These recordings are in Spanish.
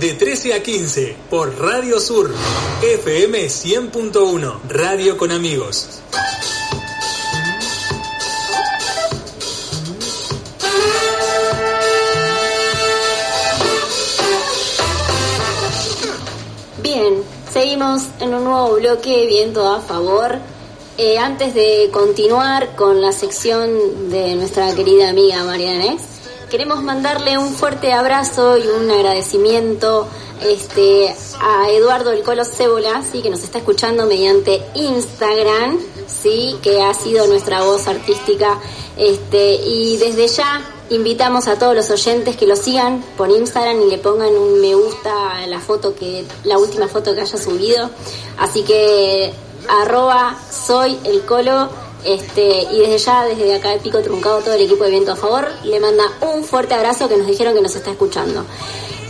de 13 a 15 por Radio Sur, FM 100.1, Radio con Amigos. Bien, seguimos en un nuevo bloque, viento a favor. Eh, antes de continuar con la sección de nuestra querida amiga Mariana queremos mandarle un fuerte abrazo y un agradecimiento este, a Eduardo El Colo Cébola, ¿sí? que nos está escuchando mediante Instagram, sí, que ha sido nuestra voz artística. Este, y desde ya invitamos a todos los oyentes que lo sigan por Instagram y le pongan un me gusta a la foto que, la última foto que haya subido. Así que arroba soy el colo este, y desde ya, desde acá de Pico Truncado, todo el equipo de Viento a Favor le manda un fuerte abrazo que nos dijeron que nos está escuchando.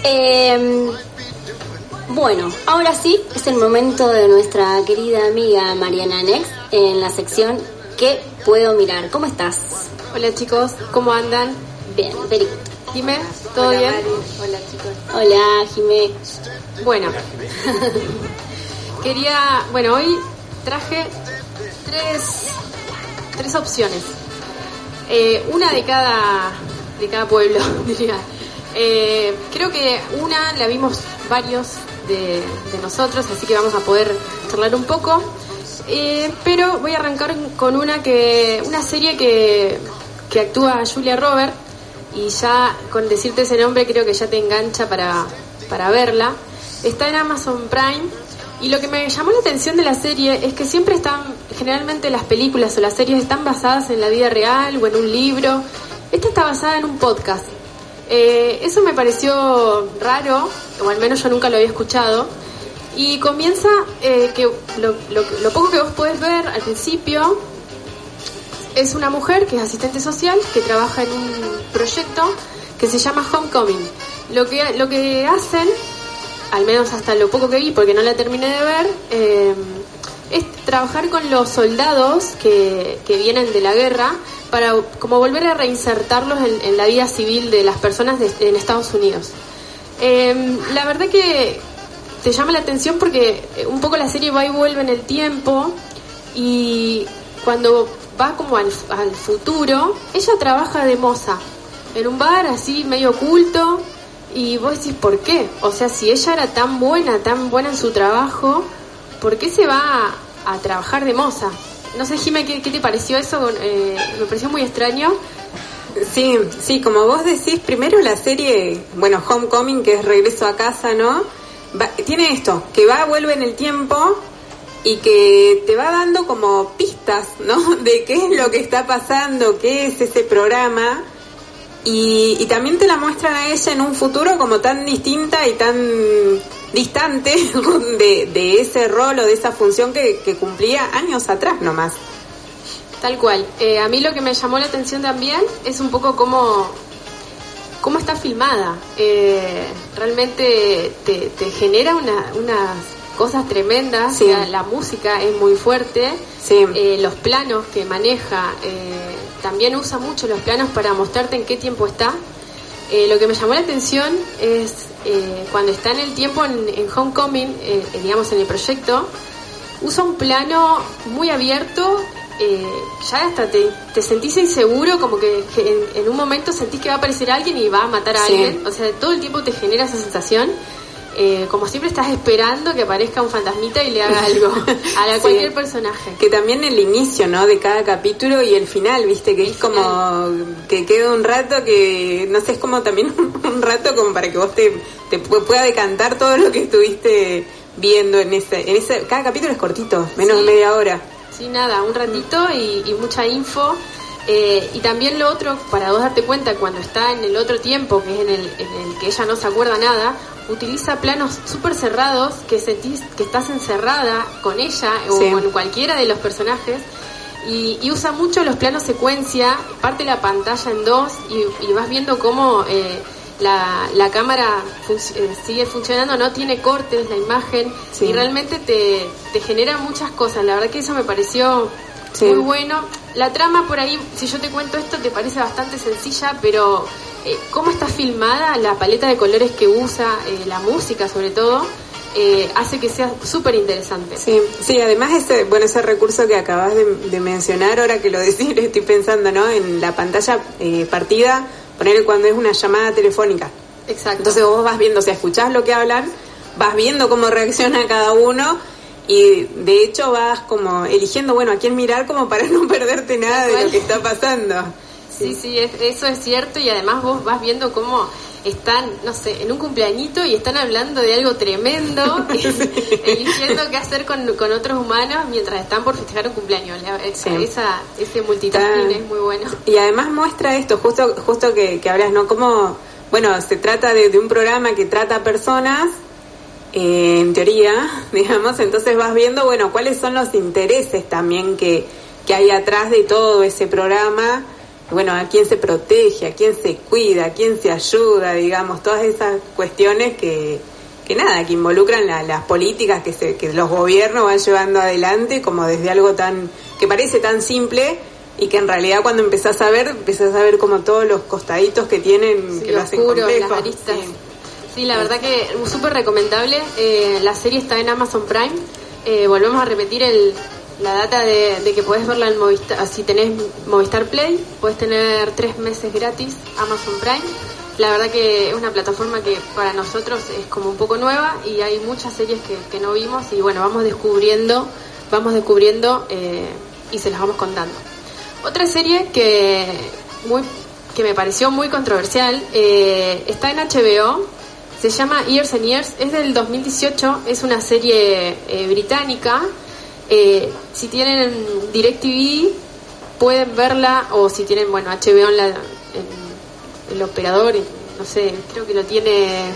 Em, bueno, ahora sí, es el momento de nuestra querida amiga Mariana Nex en la sección ¿Qué puedo mirar? ¿Cómo estás? Hola chicos, ¿cómo andan? Bien, very Jimé, ¿todo bien? Hola chicos. Hola Jimé. Bueno, quería, bueno, hoy traje tres tres opciones. Eh, una de cada, de cada pueblo, diría. Eh, creo que una la vimos varios de, nosotros, así que vamos a poder charlar un poco. Eh, pero voy a arrancar con una que una serie que, que actúa Julia Robert y ya con decirte ese nombre creo que ya te engancha para, para verla. Está en Amazon Prime y lo que me llamó la atención de la serie es que siempre están, generalmente las películas o las series están basadas en la vida real o en un libro. Esta está basada en un podcast. Eh, eso me pareció raro, o al menos yo nunca lo había escuchado. Y comienza eh, que lo, lo, poco que vos podés ver al principio es una mujer que es asistente social, que trabaja en un proyecto que se llama Homecoming. Lo que, lo que hacen al menos hasta lo poco que vi, porque no la terminé de ver, eh, es trabajar con los soldados que, que, vienen de la guerra para como volver a reinsertarlos en, la vida civil de las personas en Estados Unidos. Eh, la verdad que te llama la atención porque un poco la serie va y vuelve en el tiempo y cuando va como al, al futuro, ella trabaja de moza en un bar así medio oculto y vos decís, ¿por qué? O sea, si ella era tan buena, tan buena en su trabajo, ¿por qué se va a, trabajar de moza? No sé, Jimé, ¿qué, te pareció eso? Eh, me pareció muy extraño. Sí, sí, como vos decís, primero la serie, bueno, Homecoming, que es regreso a casa, ¿no? tiene esto, que va, vuelve en el tiempo y que te va dando como pistas, ¿no? De qué es lo que está pasando, qué es ese programa y, también te la muestran a ella en un futuro como tan distinta y tan distante de, ese rol o de esa función que, cumplía años atrás nomás. Tal cual. Eh, a mí lo que me llamó la atención también es un poco cómo, cómo está filmada. Eh, realmente te, genera unas cosas tremendas. La, música es muy fuerte. Eh, los planos que maneja también usa mucho los planos para mostrarte en qué tiempo está. Eh, lo que me llamó la atención es eh, cuando está en el tiempo en, Homecoming, eh, digamos en el proyecto, usa un plano muy abierto, ya hasta te, te, sentís inseguro, como que, en, un momento sentís que va a aparecer alguien y va a matar a alguien, o sea, todo el tiempo te genera esa sensación. Eh, como siempre estás esperando que aparezca un fantasmita y le haga algo a cualquier personaje. Que también el inicio, ¿no? De cada capítulo y el final, ¿viste? Que es como que queda un rato que, no sé, es como también un rato como para que vos te, te pueda decantar todo lo que estuviste viendo en ese, en ese, cada capítulo es cortito, menos de media hora. Sí, nada, un ratito y, mucha info. Eh, y también lo otro, para vos darte cuenta, cuando está en el otro tiempo, que es en el, en el que ella no se acuerda nada, utiliza planos súper cerrados que sentís que estás encerrada con ella o con cualquiera de los personajes y, usa mucho los planos secuencia, parte la pantalla en dos y, vas viendo cómo eh, la, la, cámara eh, sigue funcionando, no tiene cortes la imagen y realmente te, te, genera muchas cosas. La verdad que eso me pareció muy bueno. La trama por ahí, si yo te cuento esto, te parece bastante sencilla, pero eh, cómo está filmada, la paleta de colores que usa, eh, la música sobre todo, eh, hace que sea súper interesante. Sí, sí, además ese, bueno, ese recurso que acabas de, mencionar, ahora que lo decís, estoy pensando, ¿no? En la pantalla eh, partida, poner cuando es una llamada telefónica. Exacto. Entonces vos vas viendo, o sea, escuchás lo que hablan, vas viendo cómo reacciona cada uno y de hecho vas como eligiendo, bueno, a quién mirar como para no perderte nada de lo que está pasando. Sí, sí, eso es cierto y además vos vas viendo cómo están, no sé, en un cumpleañito y están hablando de algo tremendo, eligiendo qué hacer con, otros humanos mientras están por festejar un cumpleaños. esa, ese multitasking es muy bueno. Y además muestra esto, justo, justo que, que hablas, ¿no? Como, bueno, se trata de, un programa que trata personas, eh, en teoría, digamos, entonces vas viendo, bueno, cuáles son los intereses también que, que hay atrás de todo ese programa bueno, a quién se protege, a quién se cuida, a quién se ayuda, digamos, todas esas cuestiones que, que nada, que involucran las políticas que, se, que los gobiernos van llevando adelante como desde algo tan, que parece tan simple y que en realidad cuando empezás a ver, empezás a ver como todos los costaditos que tienen, que lo hacen complejo. Sí. la verdad que súper recomendable. Eh, la serie está en Amazon Prime. Eh, volvemos a repetir el, la data de, que puedes verla en Movistar, si tenés Movistar Play, puedes tener tres meses gratis Amazon Prime. La verdad que es una plataforma que para nosotros es como un poco nueva y hay muchas series que, no vimos y bueno, vamos descubriendo, vamos descubriendo eh, y se las vamos contando. Otra serie que, muy, que me pareció muy controversial eh, está en HBO, se llama Years and Years, es del 2018, es una serie eh, británica eh, si tienen DirecTV, pueden verla, o si tienen, bueno, HBO en, la, el operador, no sé, creo que lo tiene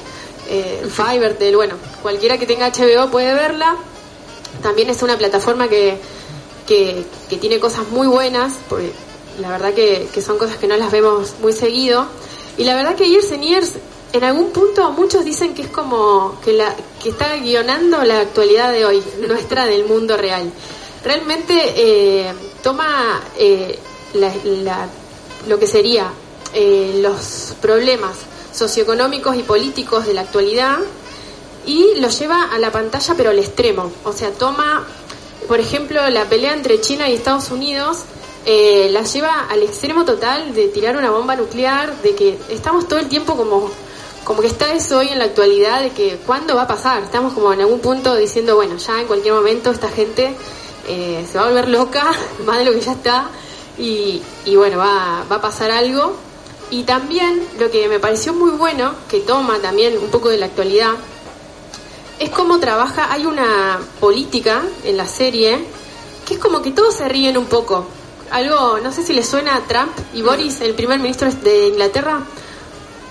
eh, Fivertel, bueno, cualquiera que tenga HBO puede verla. También es una plataforma que, que, tiene cosas muy buenas, porque la verdad que, que, son cosas que no las vemos muy seguido. Y la verdad que Years and Years en algún punto muchos dicen que es como que, la, que está guionando la actualidad de hoy, nuestra del mundo real. Realmente eh, toma eh, lo que sería eh, los problemas socioeconómicos y políticos de la actualidad y los lleva a la pantalla pero al extremo. O sea, toma, por ejemplo, la pelea entre China y Estados Unidos la lleva al extremo total de tirar una bomba nuclear, de que estamos todo el tiempo como como que está eso hoy en la actualidad de que cuándo va a pasar. Estamos como en algún punto diciendo, bueno, ya en cualquier momento esta gente eh, se va a volver loca, más de lo que ya está, y, bueno, va, va a pasar algo. Y también lo que me pareció muy bueno, que toma también un poco de la actualidad, es cómo trabaja, hay una política en la serie, que es como que todos se ríen un poco. Algo, no sé si le suena a Trump y Boris, el primer ministro de Inglaterra,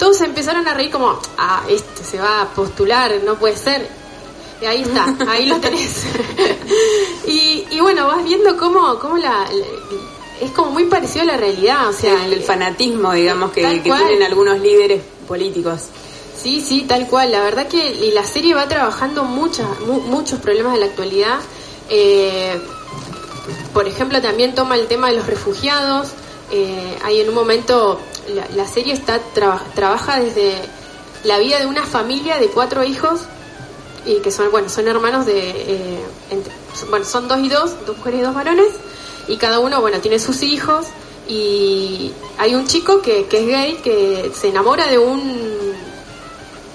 todos empezaron a reír como, ah, este se va a postular, no puede ser. Y ahí está, ahí lo tenés. y, y, bueno, vas viendo cómo, cómo la, es como muy parecido a la realidad, o sea, el, fanatismo, digamos, que, tienen algunos líderes políticos. Sí, sí, tal cual. La verdad que la serie va trabajando muchas, muchos problemas de la actualidad. Eh, por ejemplo, también toma el tema de los refugiados. Eh, hay en un momento la, serie está trabaja desde la vida de una familia de cuatro hijos y que son bueno son hermanos de eh, bueno son dos y dos dos mujeres y dos varones y cada uno bueno tiene sus hijos y hay un chico que, que es gay que se enamora de un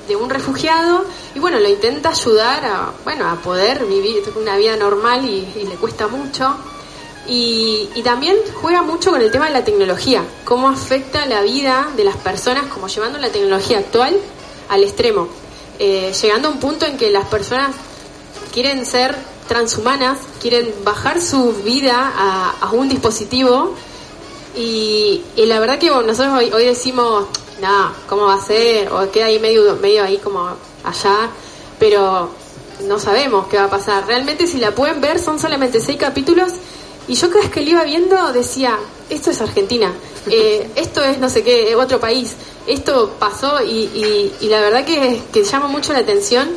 de un refugiado y bueno lo intenta ayudar a bueno a poder vivir una vida normal y le cuesta mucho y, también juega mucho con el tema de la tecnología, cómo afecta la vida de las personas, como llevando la tecnología actual al extremo, eh, llegando a un punto en que las personas quieren ser transhumanas, quieren bajar su vida a, un dispositivo y, la verdad que nosotros hoy, hoy decimos, nada, ¿cómo va a ser? O queda ahí medio, medio ahí como allá, pero no sabemos qué va a pasar. Realmente si la pueden ver son solamente seis capítulos y yo cada vez que lo iba viendo decía, esto es Argentina, eh, esto es no sé qué, otro país, esto pasó y, y, la verdad que, que, llama mucho la atención.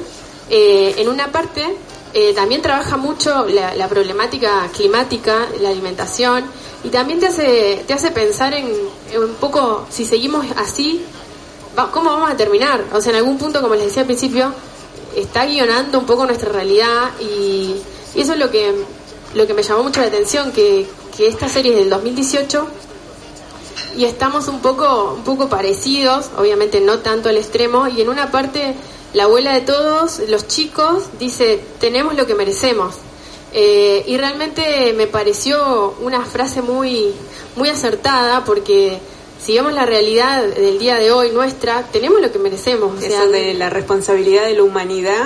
Eh, en una parte eh, también trabaja mucho la, problemática climática, la alimentación y también te hace, te hace pensar en, un poco si seguimos así ¿cómo vamos a terminar? O sea, en algún punto, como les decía al principio, está guionando un poco nuestra realidad y eso es lo que, lo que me llamó mucho la atención, que, que esta serie es del 2018 y estamos un poco, un poco parecidos, obviamente no tanto al extremo, y en una parte la abuela de todos, los chicos, dice, tenemos lo que merecemos. Eh, y realmente me pareció una frase muy, muy acertada porque si vemos la realidad del día de hoy nuestra, tenemos lo que merecemos. o sea, Eso de la responsabilidad de la humanidad,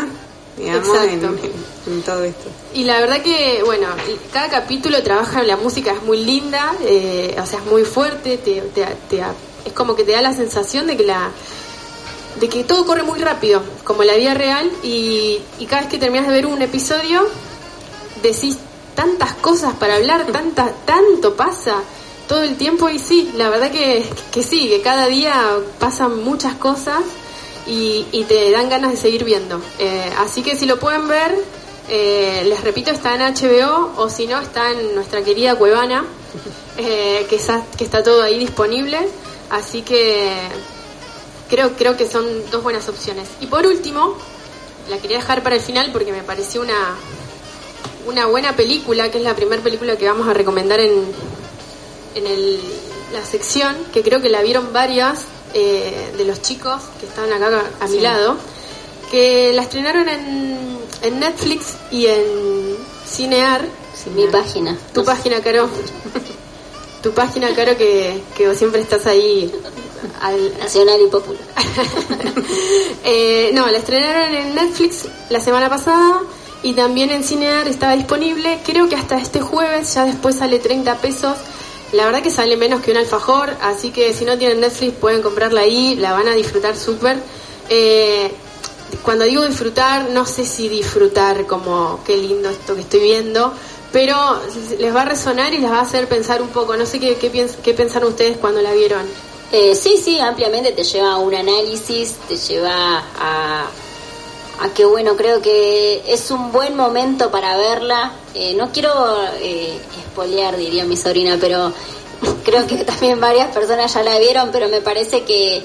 digamos, en, Exacto. en todo esto. Y la verdad que, bueno, cada capítulo trabaja, la música es muy linda, eh, o sea, es muy fuerte, te, te- te- es como que te da la sensación de que la de que todo corre muy rápido, como la vida real, y, y cada vez que terminas de ver un episodio, decís tantas cosas para hablar, tanta, tanto pasa todo el tiempo, y sí, la verdad que, que sí, que cada día pasan muchas cosas y, y te dan ganas de seguir viendo. Eh, así que si lo pueden ver, eh, les repito, está en HBO o si no, está en nuestra querida Cuevana, eh, que, está, que está todo ahí disponible. Así que creo, creo que son dos buenas opciones. Y por último, la quería dejar para el final porque me pareció una, una buena película, que es la primera película que vamos a recomendar en, en el- la sección, que creo que la vieron varias eh, de los chicos que están acá a mi lado, que la estrenaron en, en Netflix y en Cinear. Mi página. Tu página, Caro. tu página, Caro, que, que vos siempre estás ahí al, Nacional y popular. eh, no, la estrenaron en Netflix la semana pasada y también en Cinear estaba disponible. Creo que hasta este jueves, ya después sale 30 pesos. La verdad que sale menos que un alfajor, así que si no tienen Netflix pueden comprarla ahí, la van a disfrutar súper. Eh, cuando digo disfrutar, no sé si disfrutar como qué lindo esto que estoy viendo, pero les va a resonar y les va a hacer pensar un poco. No sé qué, qué, piens- qué pensaron ustedes cuando la vieron. Eh, sí, sí, ampliamente te lleva a un análisis, te lleva a, a que, bueno, creo que es un buen momento para verla. Eh, no quiero eh, espolear, diría mi sobrina, pero creo que también varias personas ya la vieron, pero me parece que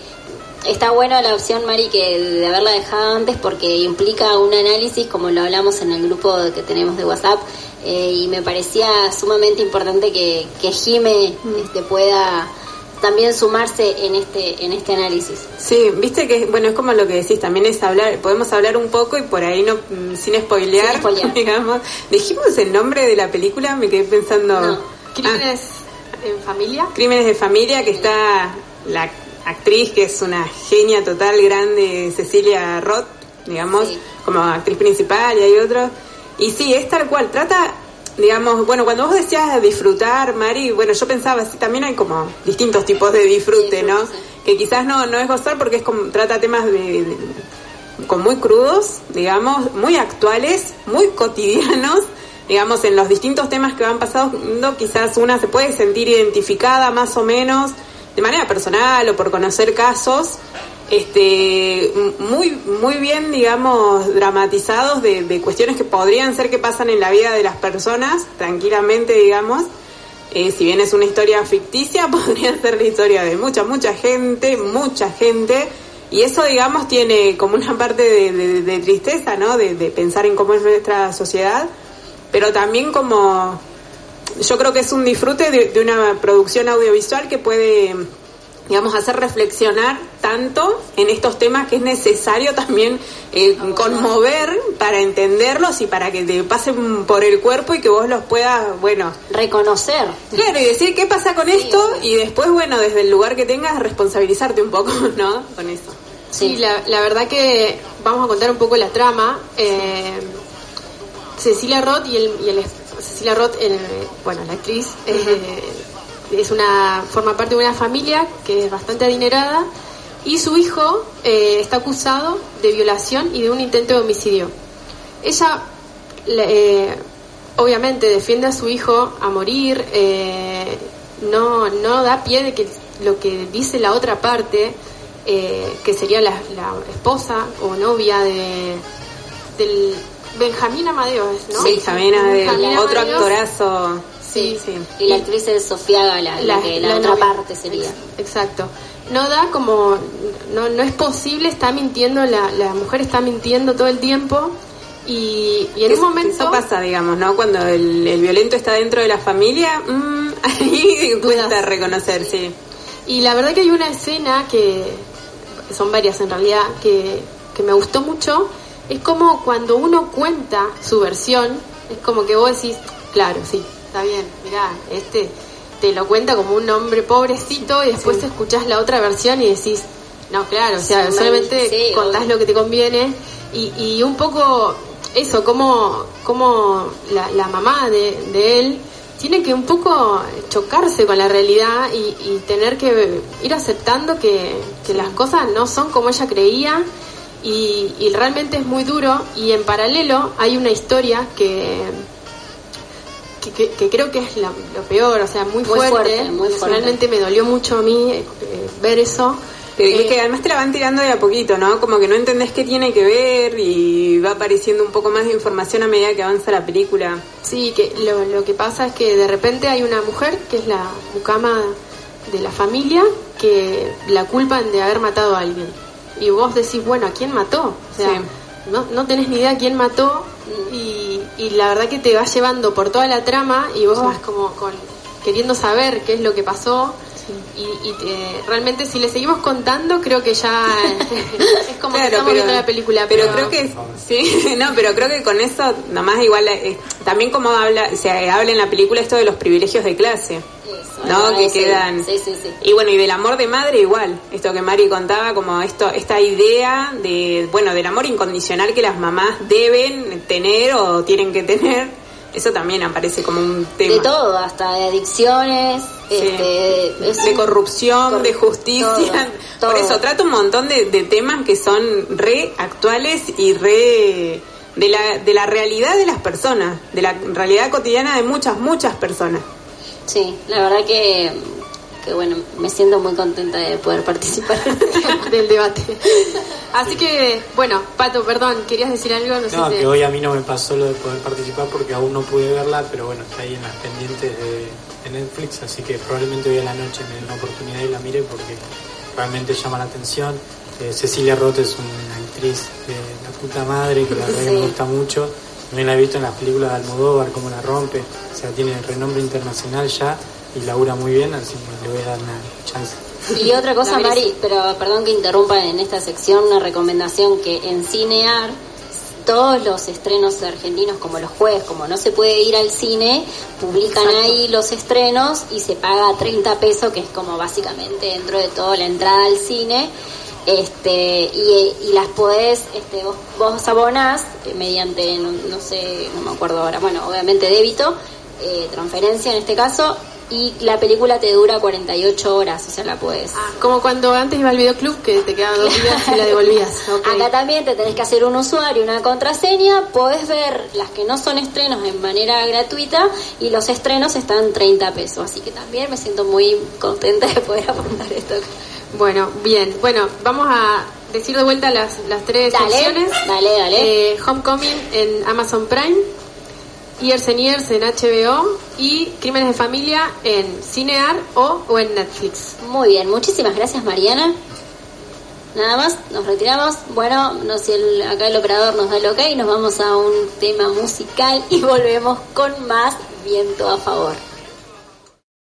está buena la opción, Mari, que de haberla dejado antes porque implica un análisis, como lo hablamos en el grupo que tenemos de WhatsApp, eh, y me parecía sumamente importante que, que Jime este, pueda también sumarse en este en este análisis. Sí, viste que, bueno, es como lo que decís, también es hablar, podemos hablar un poco y por ahí no, mm, sin spoilear, Sin spoilear. digamos. Dijimos el nombre de la película, me quedé pensando... No. Ah, Crímenes en familia. Crímenes de familia, que está la actriz que es una genia total, grande, Cecilia Roth, digamos, Sí. como actriz principal y hay otros. Y sí, es tal cual, trata, digamos, bueno, cuando vos decías disfrutar, Mari, bueno, yo pensaba, sí, también hay como distintos tipos de disfrute, ¿no? Que quizás no, no es gozar porque es como, trata temas de, de- con muy crudos, digamos, muy actuales, muy cotidianos, digamos, en los distintos temas que van pasando, quizás una se puede sentir identificada más o menos de manera personal o por conocer casos, este, muy, muy bien, digamos, dramatizados de, de cuestiones que podrían ser que pasan en la vida de las personas, tranquilamente, digamos. Eh, si bien es una historia ficticia, podría ser la historia de mucha, mucha gente, mucha gente. Y eso, digamos, tiene como una parte de, de- de tristeza, ¿no? De, de pensar en cómo es nuestra sociedad, pero también como, yo creo que es un disfrute de una producción audiovisual que puede, digamos, hacer reflexionar tanto en estos temas que es necesario también eh, conmover para entenderlos y para que te pasen por el cuerpo y que vos los puedas, bueno, Reconocer. Claro, y decir qué pasa con esto y después, bueno, desde el lugar que tengas, responsabilizarte un poco, ¿no? Con eso. Sí, la, la verdad que vamos a contar un poco la trama. Eh, Cecilia Roth y el, y el Cecilia Roth, el- bueno, la actriz, eh, es una forma parte de una familia que es bastante adinerada y su hijo eh, está acusado de violación y de un intento de homicidio. Ella, la- eh, obviamente, defiende a su hijo a morir, eh, no, no da pie de que lo que dice la otra parte, eh, que sería la, la esposa o novia de del Benjamín Amadeus, ¿no? Sí, Benjamín otro Amadeus. actorazo. Sí, sí. Y la actriz es Sofía Gala, la, que la, otra novia. parte sería. Ex- Exacto. no da como, no, no es posible, está mintiendo, la, la mujer está mintiendo todo el tiempo y, y en un momento... Eso pasa, digamos, ¿no? Cuando el, el violento está dentro de la familia, mm, ahí cuesta reconocer, sí. Y la verdad que hay una escena que, son varias en realidad, que, que me gustó mucho, es como cuando uno cuenta su versión, es como que vos decís, claro, sí, está bien, mirá, este te lo cuenta como un hombre pobrecito y después escuchás la otra versión y decís, no, claro, o sea, Sí, solamente sí, contás obvio. lo que te conviene y, y un poco eso, como, como la, la mamá de, de él tiene que un poco chocarse con la realidad y, y tener que ir aceptando que, que las cosas no son como ella creía y, y realmente es muy duro y en paralelo hay una historia que que, que- que creo que es la- lo peor, o sea, muy, Muy fuerte. fuerte, muy. Realmente me dolió mucho a mí eh, eh, ver eso. Pero es Eh, que además te la van tirando de a poquito, ¿no? Como que no entendés qué tiene que ver y va apareciendo un poco más de información a medida que avanza la película. Sí, que lo, lo que pasa es que de repente hay una mujer que es la mucama de la familia que la culpan de haber matado a alguien. Y vos decís, bueno, ¿a quién mató? O sea, Sí. No, no tenés ni idea quién mató y, y la verdad que te va llevando por toda la trama y vos vas como con, queriendo saber qué es lo que pasó. Y, y te- realmente si le seguimos contando creo que ya es como que estamos viendo la película pero creo que sí no pero creo que con eso nomás igual eh, también como habla se habla en la película esto de los privilegios de clase Eso, no que sí. quedan Sí, sí, sí. y bueno y del amor de madre igual esto que Mari contaba como esto esta idea de bueno del amor incondicional que las mamás deben tener o tienen que tener eso también aparece como un tema De todo, hasta de adicciones, Sí. este, es de corrupción, de justicia. todo, Por eso trata un montón de, de temas que son re actuales y re de la, de la realidad de las personas, de la realidad cotidiana de muchas, muchas personas. Sí, la verdad que, que bueno, me siento muy contenta de poder participar. del debate. Así que, bueno, Pato, perdón, ¿querías decir algo? No, No, sé si- que hoy a mí no me pasó lo de poder participar porque aún no pude verla, pero bueno, está ahí en las pendientes de, de Netflix, así que probablemente hoy a la noche me dé una oportunidad y la mire porque realmente llama la atención. Eh, Cecilia Roth es una actriz de la puta madre que la verdad que me gusta mucho. También la he visto en las películas de Almodóvar, cómo la rompe, o sea, tiene renombre internacional ya y labura muy bien, así que le voy a dar una chance. Y otra cosa. Mari, pero perdón que interrumpa en esta sección, una recomendación que en Cinear todos los estrenos argentinos, como los jueves, como no se puede ir al cine, publican Exacto. ahí los estrenos y se paga 30 pesos, que es como básicamente dentro de todo la entrada al cine. Este, y, y las podés, este, vos, vos abonás eh, mediante, no, no sé, no me acuerdo ahora, bueno, obviamente débito, eh, transferencia en este caso, y la película te dura 48 horas, o sea, la puedes Ah, como cuando antes iba al videoclub que te quedaban dos días y la devolvías. Acá también te tenés que hacer un usuario, una contraseña, podés ver las que no son estrenos en manera gratuita y los estrenos están 30 pesos, así que también me siento muy contenta de poder apuntar esto. Bueno, bien. Bueno, vamos a decir de vuelta las, las tres Dale, opciones. dale, dale. Eh, Homecoming en Amazon Prime, Years and Years en HBO y Crímenes de Familia en Cinear o, o en Netflix. Muy bien, muchísimas gracias Mariana. Nada más, nos retiramos. Bueno, no sé si el- acá el operador nos da el ok, nos vamos a un tema musical y volvemos con más viento a favor.